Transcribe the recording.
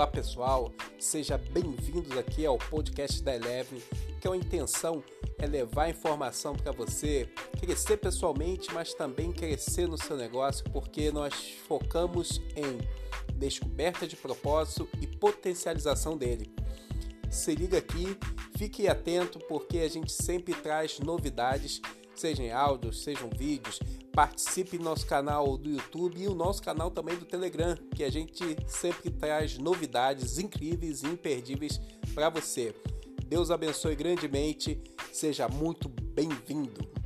Olá pessoal, seja bem-vindos aqui ao podcast da Eleven, que a intenção é levar informação para você crescer pessoalmente, mas também crescer no seu negócio, porque nós focamos em descoberta de propósito e potencialização dele. Se liga aqui, fique atento porque a gente sempre traz novidades, sejam áudios, sejam vídeos. Participe do nosso canal do YouTube e o nosso canal também do Telegram, que a gente sempre traz novidades incríveis e imperdíveis para você. Deus abençoe grandemente, seja muito bem-vindo.